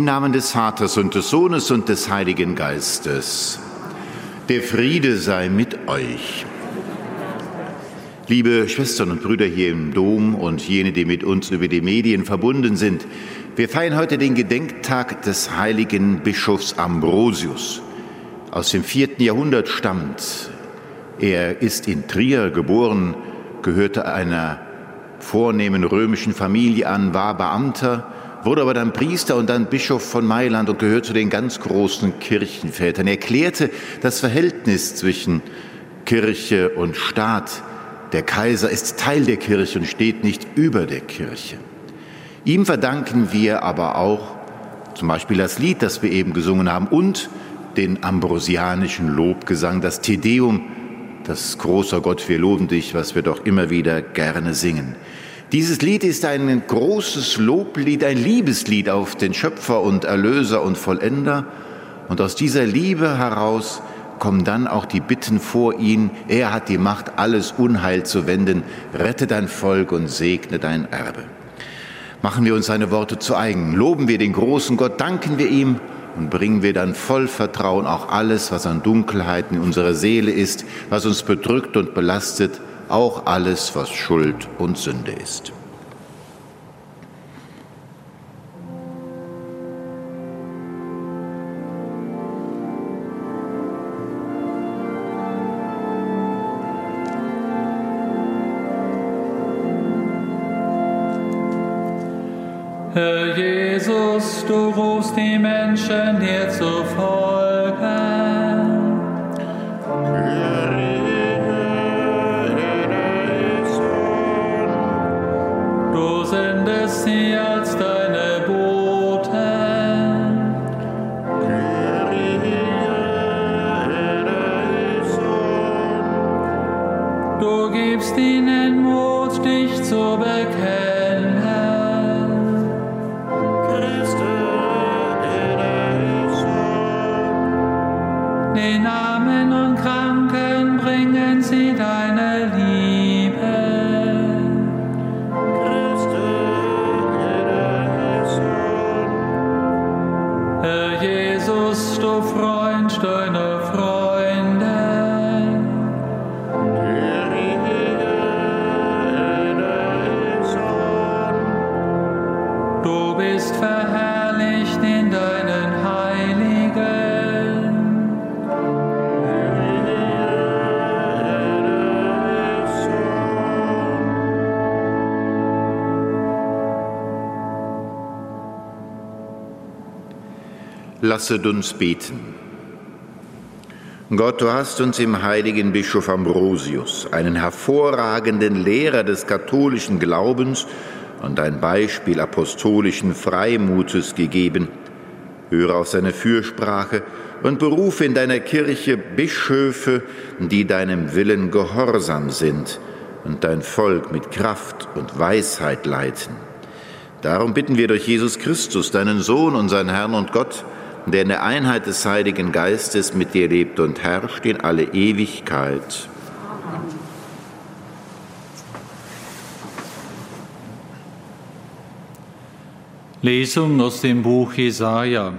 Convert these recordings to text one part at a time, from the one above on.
Im Namen des Vaters und des Sohnes und des Heiligen Geistes. Der Friede sei mit euch. Liebe Schwestern und Brüder hier im Dom und jene, die mit uns über die Medien verbunden sind, wir feiern heute den Gedenktag des heiligen Bischofs Ambrosius. Aus dem vierten Jahrhundert stammt. Er ist in Trier geboren, gehörte einer vornehmen römischen Familie an, war Beamter, wurde aber dann Priester und dann Bischof von Mailand und gehört zu den ganz großen Kirchenvätern. Er erklärte das Verhältnis zwischen Kirche und Staat. Der Kaiser ist Teil der Kirche und steht nicht über der Kirche. Ihm verdanken wir aber auch zum Beispiel das Lied, das wir eben gesungen haben, und den ambrosianischen Lobgesang, das Tedeum, das großer Gott, wir loben dich, was wir doch immer wieder gerne singen. Dieses Lied ist ein großes Loblied, ein Liebeslied auf den Schöpfer und Erlöser und Vollender. Und aus dieser Liebe heraus kommen dann auch die Bitten vor ihn. Er hat die Macht, alles Unheil zu wenden. Rette dein Volk und segne dein Erbe. Machen wir uns seine Worte zu eigen. Loben wir den großen Gott, danken wir ihm und bringen wir dann voll Vertrauen auch alles, was an Dunkelheiten in unserer Seele ist, was uns bedrückt und belastet, auch alles, was Schuld und Sünde ist. Herr Jesus, du rufst die Menschen dir zu Lasset uns beten. Gott, du hast uns im heiligen Bischof Ambrosius, einen hervorragenden Lehrer des katholischen Glaubens und ein Beispiel apostolischen Freimutes gegeben. Höre auf seine Fürsprache und berufe in deiner Kirche Bischöfe, die deinem Willen gehorsam sind und dein Volk mit Kraft und Weisheit leiten. Darum bitten wir durch Jesus Christus, deinen Sohn, unseren Herrn und Gott, der in der Einheit des Heiligen Geistes mit dir lebt und herrscht in alle Ewigkeit. Lesung aus dem Buch Jesaja.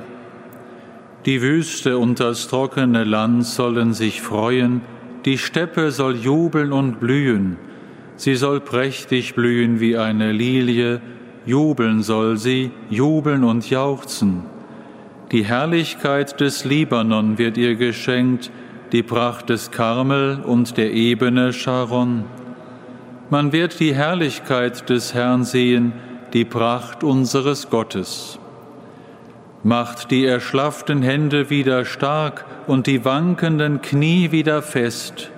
Die Wüste und das trockene Land sollen sich freuen, die Steppe soll jubeln und blühen. Sie soll prächtig blühen wie eine Lilie, jubeln soll sie, jubeln und jauchzen. Die Herrlichkeit des Libanon wird ihr geschenkt, die Pracht des Karmel und der Ebene Sharon. Man wird die Herrlichkeit des Herrn sehen, die Pracht unseres Gottes. Macht die erschlafften Hände wieder stark und die wankenden Knie wieder fest.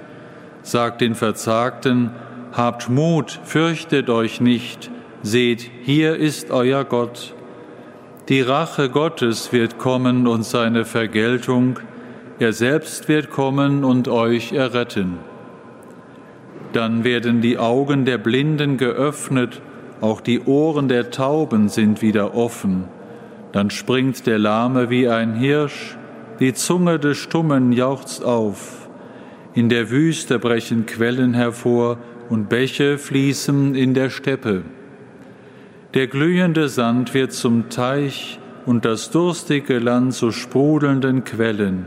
Sagt den Verzagten, habt Mut, fürchtet euch nicht, seht, hier ist euer Gott. Die Rache Gottes wird kommen und seine Vergeltung, er selbst wird kommen und euch erretten. Dann werden die Augen der Blinden geöffnet, auch die Ohren der Tauben sind wieder offen. Dann springt der Lahme wie ein Hirsch, die Zunge des Stummen jauchzt auf. In der Wüste brechen Quellen hervor und Bäche fließen in der Steppe. Der glühende Sand wird zum Teich und das durstige Land zu sprudelnden Quellen.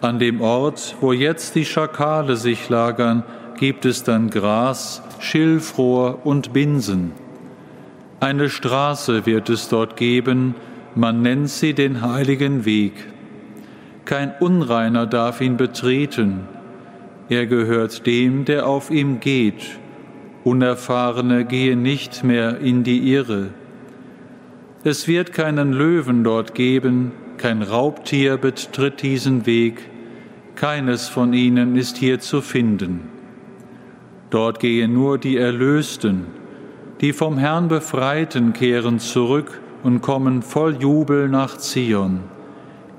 An dem Ort, wo jetzt die Schakale sich lagern, gibt es dann Gras, Schilfrohr und Binsen. Eine Straße wird es dort geben, man nennt sie den heiligen Weg. Kein Unreiner darf ihn betreten. Er gehört dem, der auf ihm geht. Unerfahrene gehen nicht mehr in die Irre. Es wird keinen Löwen dort geben, kein Raubtier betritt diesen Weg, keines von ihnen ist hier zu finden. Dort gehen nur die Erlösten, die vom Herrn Befreiten kehren zurück und kommen voll Jubel nach Zion.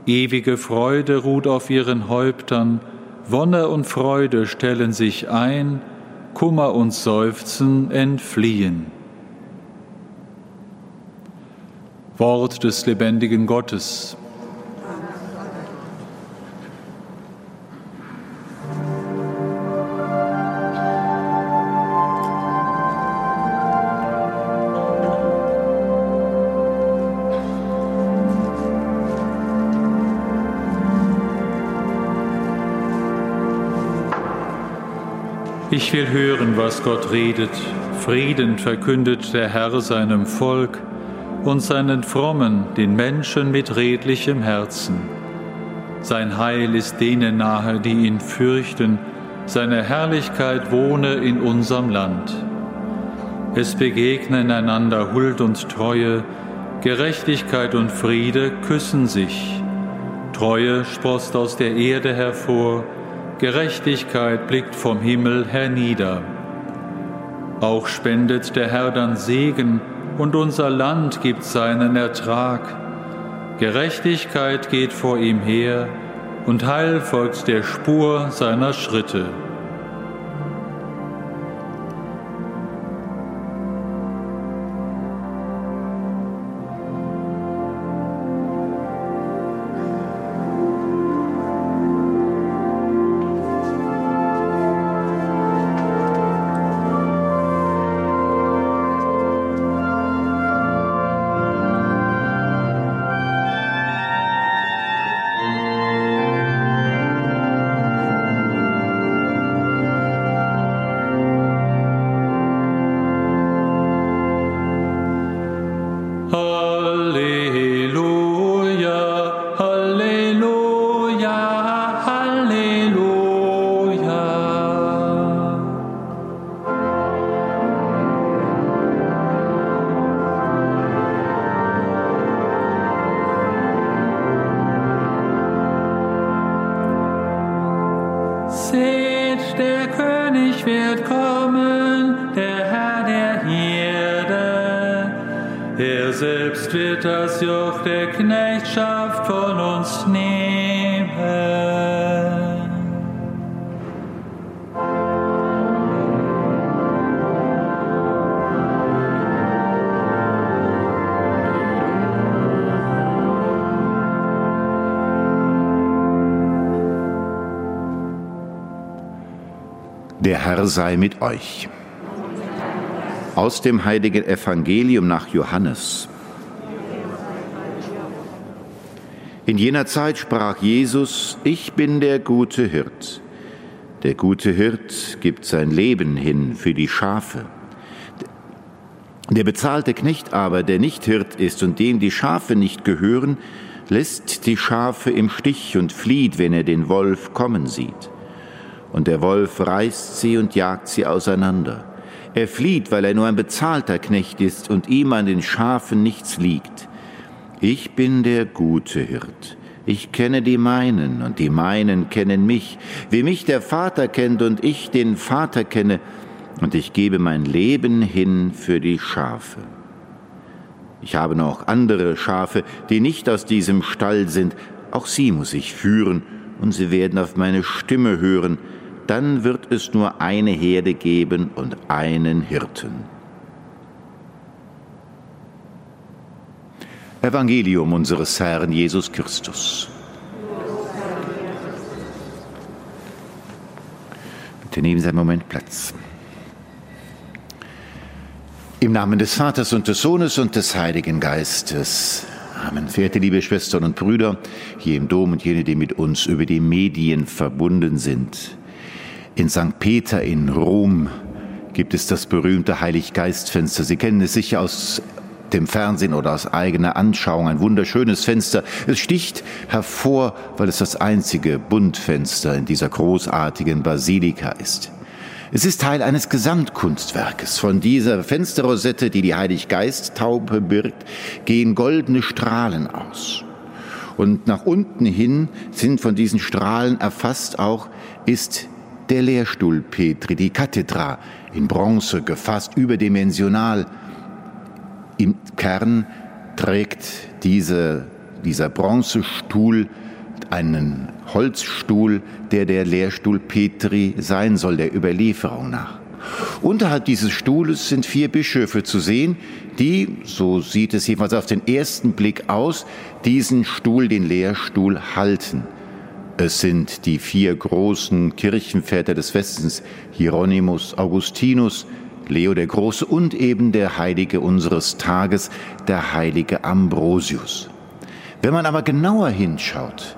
Ewige Freude ruht auf ihren Häuptern, Wonne und Freude stellen sich ein, Kummer und Seufzen entfliehen. Wort des lebendigen Gottes. Ich will hören, was Gott redet. Frieden verkündet der Herr seinem Volk und seinen Frommen, den Menschen mit redlichem Herzen. Sein Heil ist denen nahe, die ihn fürchten, seine Herrlichkeit wohne in unserem Land. Es begegnen einander Huld und Treue, Gerechtigkeit und Friede küssen sich. Treue sproßt aus der Erde hervor, Gerechtigkeit blickt vom Himmel hernieder. Auch spendet der Herr dann Segen und unser Land gibt seinen Ertrag. Gerechtigkeit geht vor ihm her und Heil folgt der Spur seiner Schritte. Der Herr sei mit euch. Aus dem heiligen Evangelium nach Johannes. In jener Zeit sprach Jesus, ich bin der gute Hirt. Der gute Hirt gibt sein Leben hin für die Schafe. Der bezahlte Knecht aber, der nicht Hirt ist und dem die Schafe nicht gehören, lässt die Schafe im Stich und flieht, wenn er den Wolf kommen sieht und der Wolf reißt sie und jagt sie auseinander. Er flieht, weil er nur ein bezahlter Knecht ist und ihm an den Schafen nichts liegt. Ich bin der gute Hirt. Ich kenne die meinen und die meinen kennen mich, wie mich der Vater kennt und ich den Vater kenne, und ich gebe mein Leben hin für die Schafe. Ich habe noch andere Schafe, die nicht aus diesem Stall sind, auch sie muss ich führen, und sie werden auf meine Stimme hören, dann wird es nur eine Herde geben und einen Hirten. Evangelium unseres Herrn Jesus Christus. Bitte nehmen Sie einen Moment Platz. Im Namen des Vaters und des Sohnes und des Heiligen Geistes. Amen. Verehrte liebe Schwestern und Brüder, hier im Dom und jene, die mit uns über die Medien verbunden sind. In St. Peter in Rom gibt es das berühmte Heiliggeistfenster. Sie kennen es sicher aus dem Fernsehen oder aus eigener Anschauung. Ein wunderschönes Fenster. Es sticht hervor, weil es das einzige Buntfenster in dieser großartigen Basilika ist. Es ist Teil eines Gesamtkunstwerkes. Von dieser Fensterrosette, die die Heiliggeist-Taube birgt, gehen goldene Strahlen aus. Und nach unten hin sind von diesen Strahlen erfasst auch, ist der Lehrstuhl Petri, die Kathedra, in Bronze gefasst, überdimensional. Im Kern trägt diese, dieser Bronzestuhl einen Holzstuhl, der der Lehrstuhl Petri sein soll, der Überlieferung nach. Unterhalb dieses Stuhles sind vier Bischöfe zu sehen, die, so sieht es jedenfalls auf den ersten Blick aus, diesen Stuhl, den Lehrstuhl halten. Es sind die vier großen Kirchenväter des Westens, Hieronymus, Augustinus, Leo der Große und eben der Heilige unseres Tages, der heilige Ambrosius. Wenn man aber genauer hinschaut,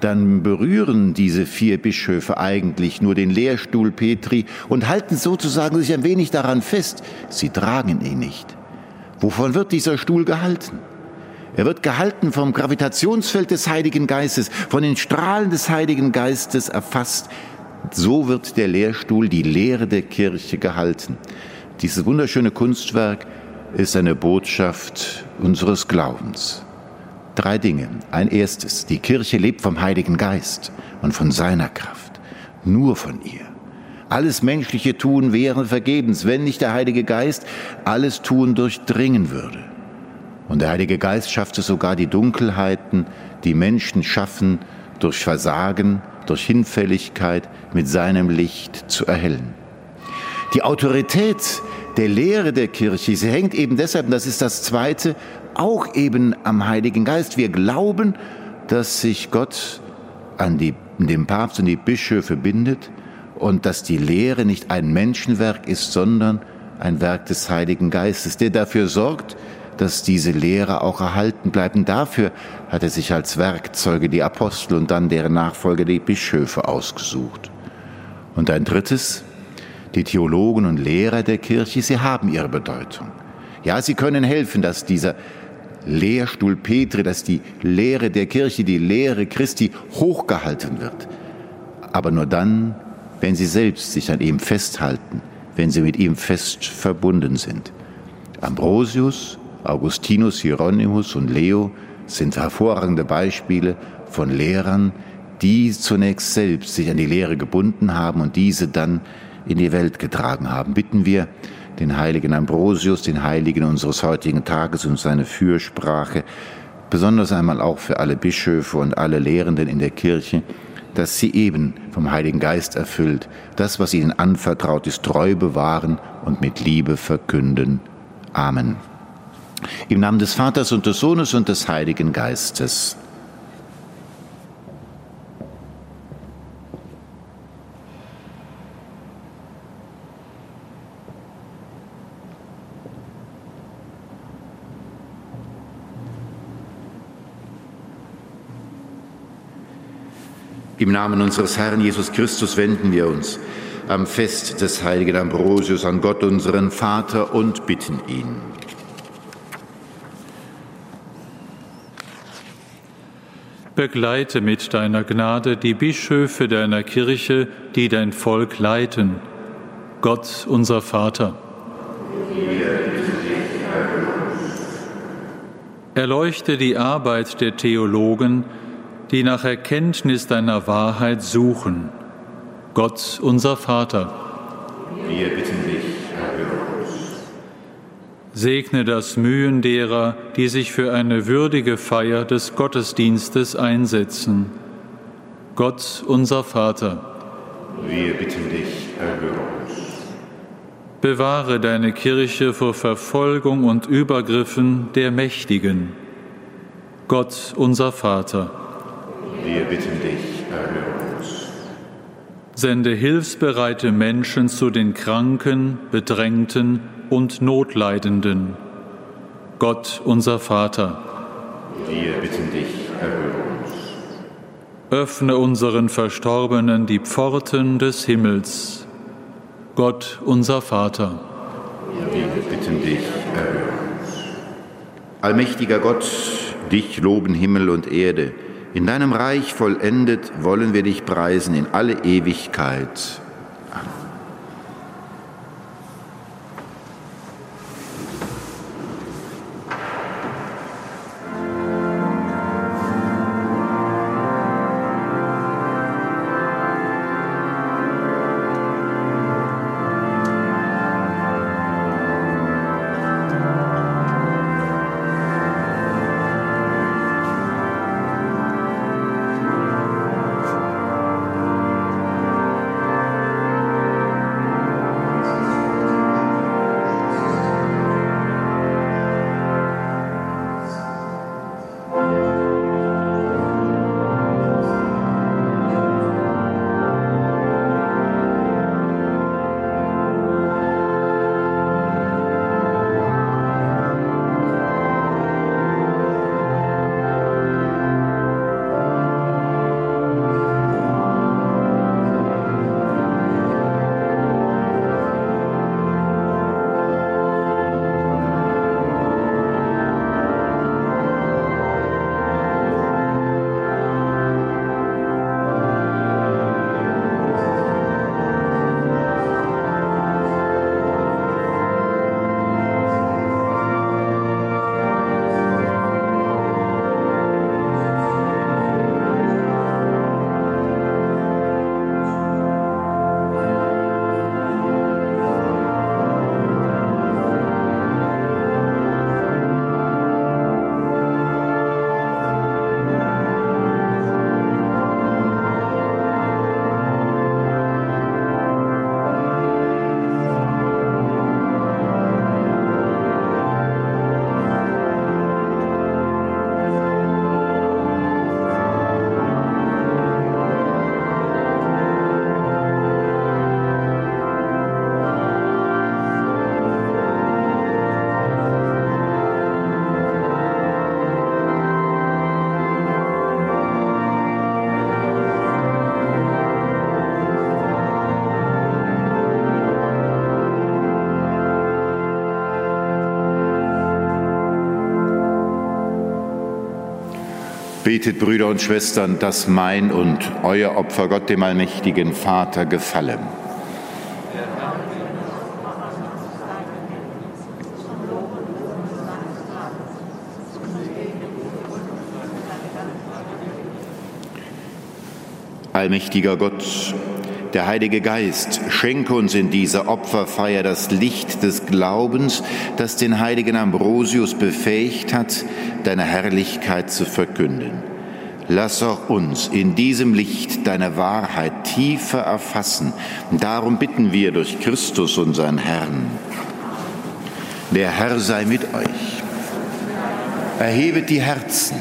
dann berühren diese vier Bischöfe eigentlich nur den Lehrstuhl Petri und halten sozusagen sich ein wenig daran fest. Sie tragen ihn nicht. Wovon wird dieser Stuhl gehalten? Er wird gehalten vom Gravitationsfeld des Heiligen Geistes, von den Strahlen des Heiligen Geistes erfasst. So wird der Lehrstuhl, die Lehre der Kirche gehalten. Dieses wunderschöne Kunstwerk ist eine Botschaft unseres Glaubens. Drei Dinge. Ein erstes, die Kirche lebt vom Heiligen Geist und von seiner Kraft, nur von ihr. Alles menschliche Tun wäre vergebens, wenn nicht der Heilige Geist alles Tun durchdringen würde. Und der Heilige Geist schafft es sogar, die Dunkelheiten, die Menschen schaffen, durch Versagen, durch Hinfälligkeit mit seinem Licht zu erhellen. Die Autorität der Lehre der Kirche, sie hängt eben deshalb, das ist das Zweite, auch eben am Heiligen Geist. Wir glauben, dass sich Gott an die, den Papst und die Bischöfe bindet und dass die Lehre nicht ein Menschenwerk ist, sondern ein Werk des Heiligen Geistes, der dafür sorgt, dass diese Lehre auch erhalten bleibt. Und dafür hat er sich als Werkzeuge die Apostel und dann deren Nachfolger die Bischöfe ausgesucht. Und ein drittes, die Theologen und Lehrer der Kirche, sie haben ihre Bedeutung. Ja, sie können helfen, dass dieser Lehrstuhl Petri, dass die Lehre der Kirche, die Lehre Christi hochgehalten wird. Aber nur dann, wenn sie selbst sich an ihm festhalten, wenn sie mit ihm fest verbunden sind. Ambrosius, Augustinus, Hieronymus und Leo sind hervorragende Beispiele von Lehrern, die zunächst selbst sich an die Lehre gebunden haben und diese dann in die Welt getragen haben. Bitten wir, den heiligen Ambrosius, den Heiligen unseres heutigen Tages und seine Fürsprache, besonders einmal auch für alle Bischöfe und alle Lehrenden in der Kirche, dass sie eben vom Heiligen Geist erfüllt, das, was ihnen anvertraut ist, treu bewahren und mit Liebe verkünden. Amen. Im Namen des Vaters und des Sohnes und des Heiligen Geistes. Im Namen unseres Herrn Jesus Christus wenden wir uns am Fest des heiligen Ambrosius an Gott, unseren Vater, und bitten ihn. Begleite mit deiner Gnade die Bischöfe deiner Kirche, die dein Volk leiten. Gott, unser Vater. Erleuchte die Arbeit der Theologen, die nach Erkenntnis deiner Wahrheit suchen. Gott, unser Vater. Wir bitten dich, erhöre uns. Segne das Mühen derer, die sich für eine würdige Feier des Gottesdienstes einsetzen. Gott, unser Vater. Wir bitten dich, erhöre uns. Bewahre deine Kirche vor Verfolgung und Übergriffen der Mächtigen. Gott, unser Vater. Wir bitten dich, erhöre uns. Sende hilfsbereite Menschen zu den Kranken, Bedrängten und Notleidenden. Gott, unser Vater. Wir bitten dich, erhöre uns. Öffne unseren Verstorbenen die Pforten des Himmels. Gott, unser Vater. Wir bitten dich, erhöre uns. Allmächtiger Gott, dich loben Himmel und Erde. In deinem Reich vollendet wollen wir dich preisen in alle Ewigkeit. Betet, Brüder und Schwestern, dass mein und euer Opfer Gott, dem allmächtigen Vater, gefallen. Allmächtiger Gott, der Heilige Geist, schenke uns in dieser Opferfeier das Licht des Glaubens, das den heiligen Ambrosius befähigt hat, deine Herrlichkeit zu verkünden. Lass auch uns in diesem Licht deine Wahrheit tiefer erfassen. Darum bitten wir durch Christus, unseren Herrn. Der Herr sei mit euch. Erhebet die Herzen.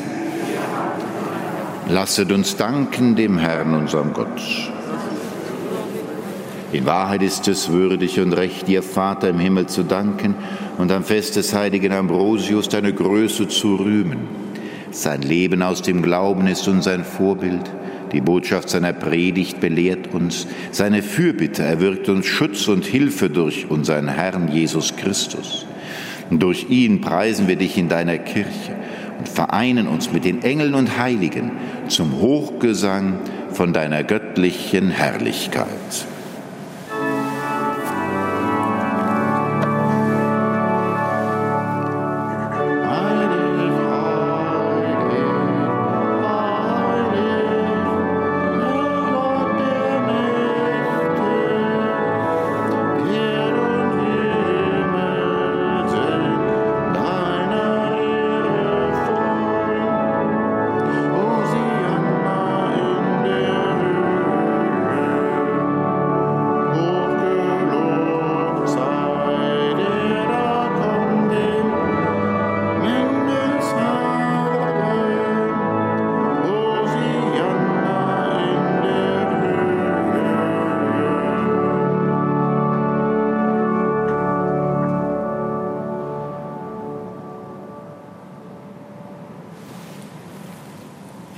Lasset uns danken dem Herrn, unserem Gott. In Wahrheit ist es würdig und recht, dir Vater im Himmel zu danken und am Fest des heiligen Ambrosius deine Größe zu rühmen. Sein Leben aus dem Glauben ist uns ein Vorbild. Die Botschaft seiner Predigt belehrt uns. Seine Fürbitte erwirkt uns Schutz und Hilfe durch unseren Herrn Jesus Christus. Und durch ihn preisen wir dich in deiner Kirche und vereinen uns mit den Engeln und Heiligen zum Hochgesang von deiner göttlichen Herrlichkeit.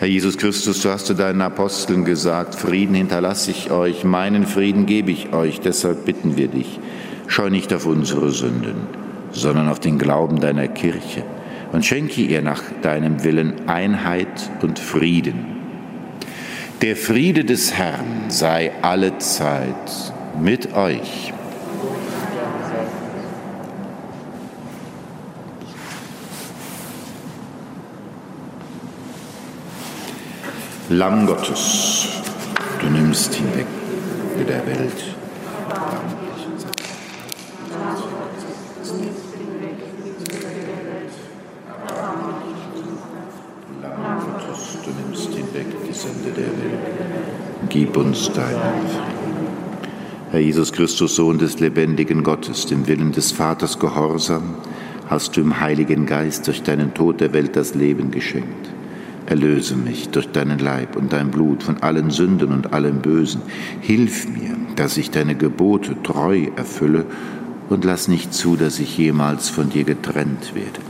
Herr Jesus Christus, du hast zu deinen Aposteln gesagt, Frieden hinterlasse ich euch, meinen Frieden gebe ich euch, deshalb bitten wir dich, schau nicht auf unsere Sünden, sondern auf den Glauben deiner Kirche und schenke ihr nach deinem Willen Einheit und Frieden. Der Friede des Herrn sei alle Zeit mit euch. Lamm Gottes, du nimmst hinweg der Welt. Lamm Gottes, du nimmst hinweg die Sünde der Welt. Gib uns deinen Frieden. Herr Jesus Christus, Sohn des lebendigen Gottes, dem Willen des Vaters gehorsam, hast du im Heiligen Geist durch deinen Tod der Welt das Leben geschenkt. Erlöse mich durch deinen Leib und dein Blut von allen Sünden und allem Bösen. Hilf mir, dass ich deine Gebote treu erfülle und lass nicht zu, dass ich jemals von dir getrennt werde.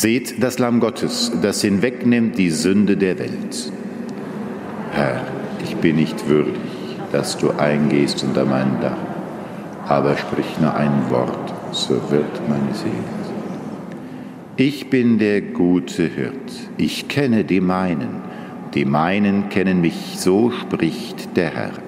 Seht das Lamm Gottes, das hinwegnimmt die Sünde der Welt. Herr, ich bin nicht würdig, dass du eingehst unter mein Dach, aber sprich nur ein Wort, so wird meine Seele. Ich bin der gute Hirt, ich kenne die meinen, die meinen kennen mich, so spricht der Herr.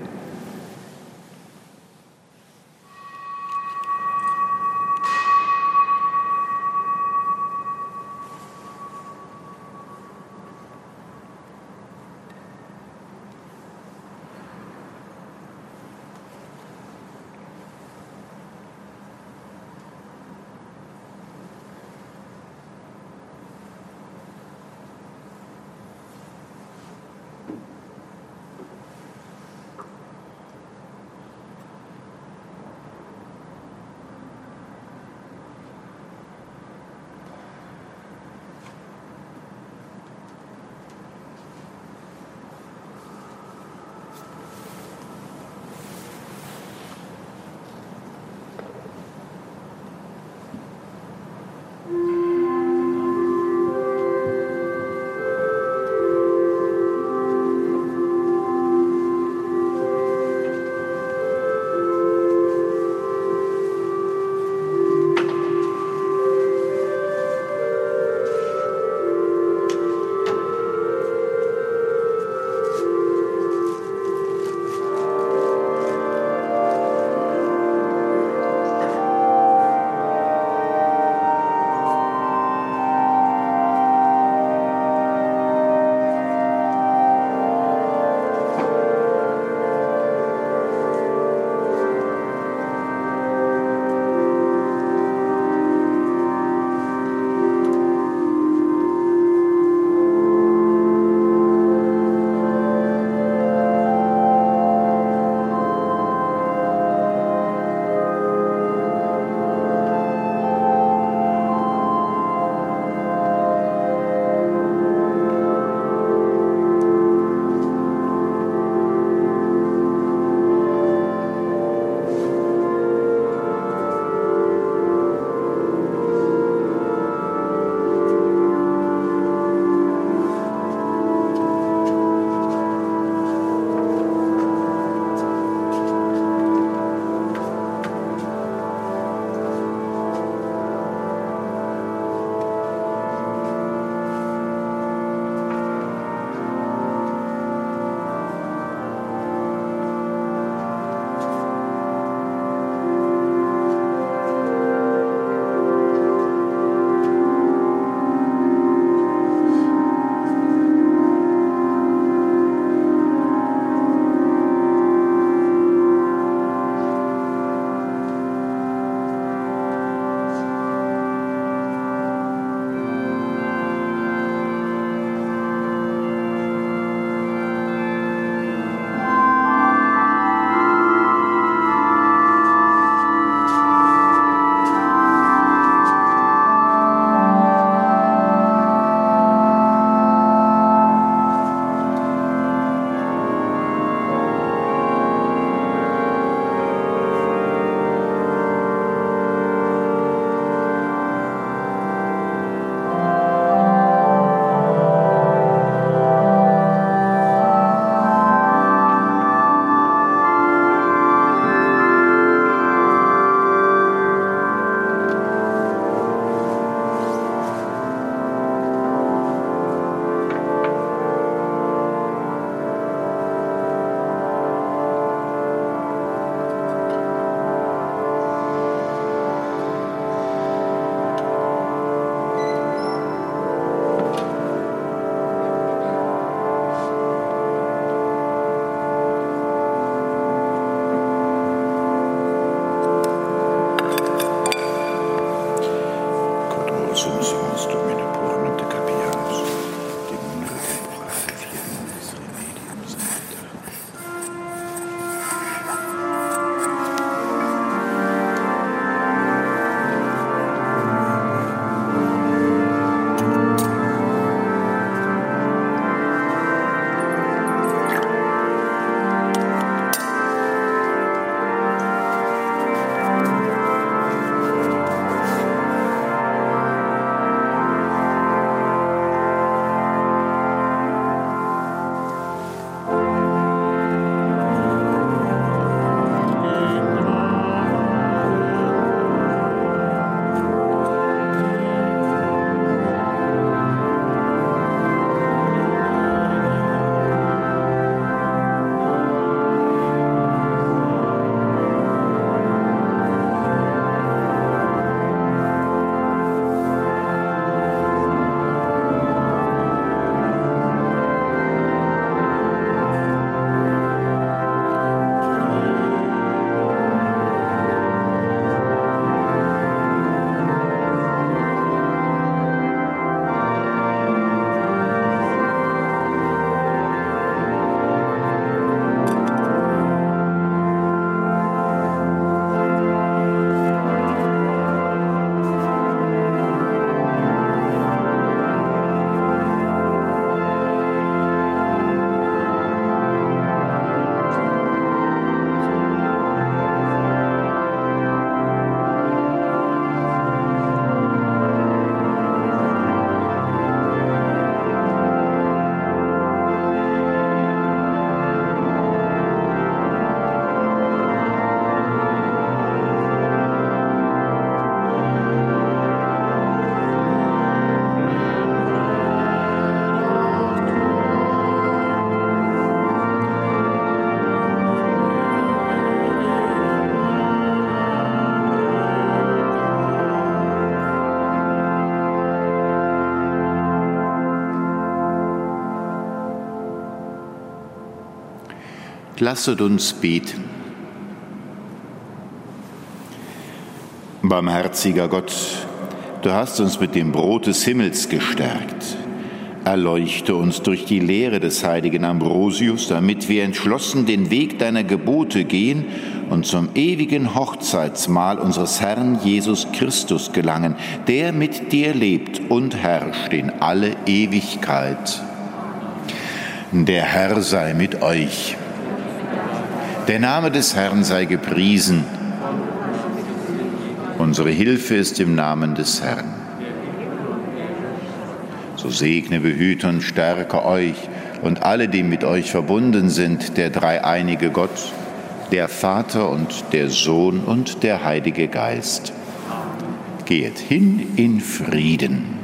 Lasset uns beten. Barmherziger Gott, du hast uns mit dem Brot des Himmels gestärkt. Erleuchte uns durch die Lehre des heiligen Ambrosius, damit wir entschlossen den Weg deiner Gebote gehen und zum ewigen Hochzeitsmahl unseres Herrn Jesus Christus gelangen, der mit dir lebt und herrscht in alle Ewigkeit. Der Herr sei mit euch. Der Name des Herrn sei gepriesen. Unsere Hilfe ist im Namen des Herrn. So segne, behüte und stärke euch und alle, die mit euch verbunden sind, der dreieinige Gott, der Vater und der Sohn und der Heilige Geist. Geht hin in Frieden.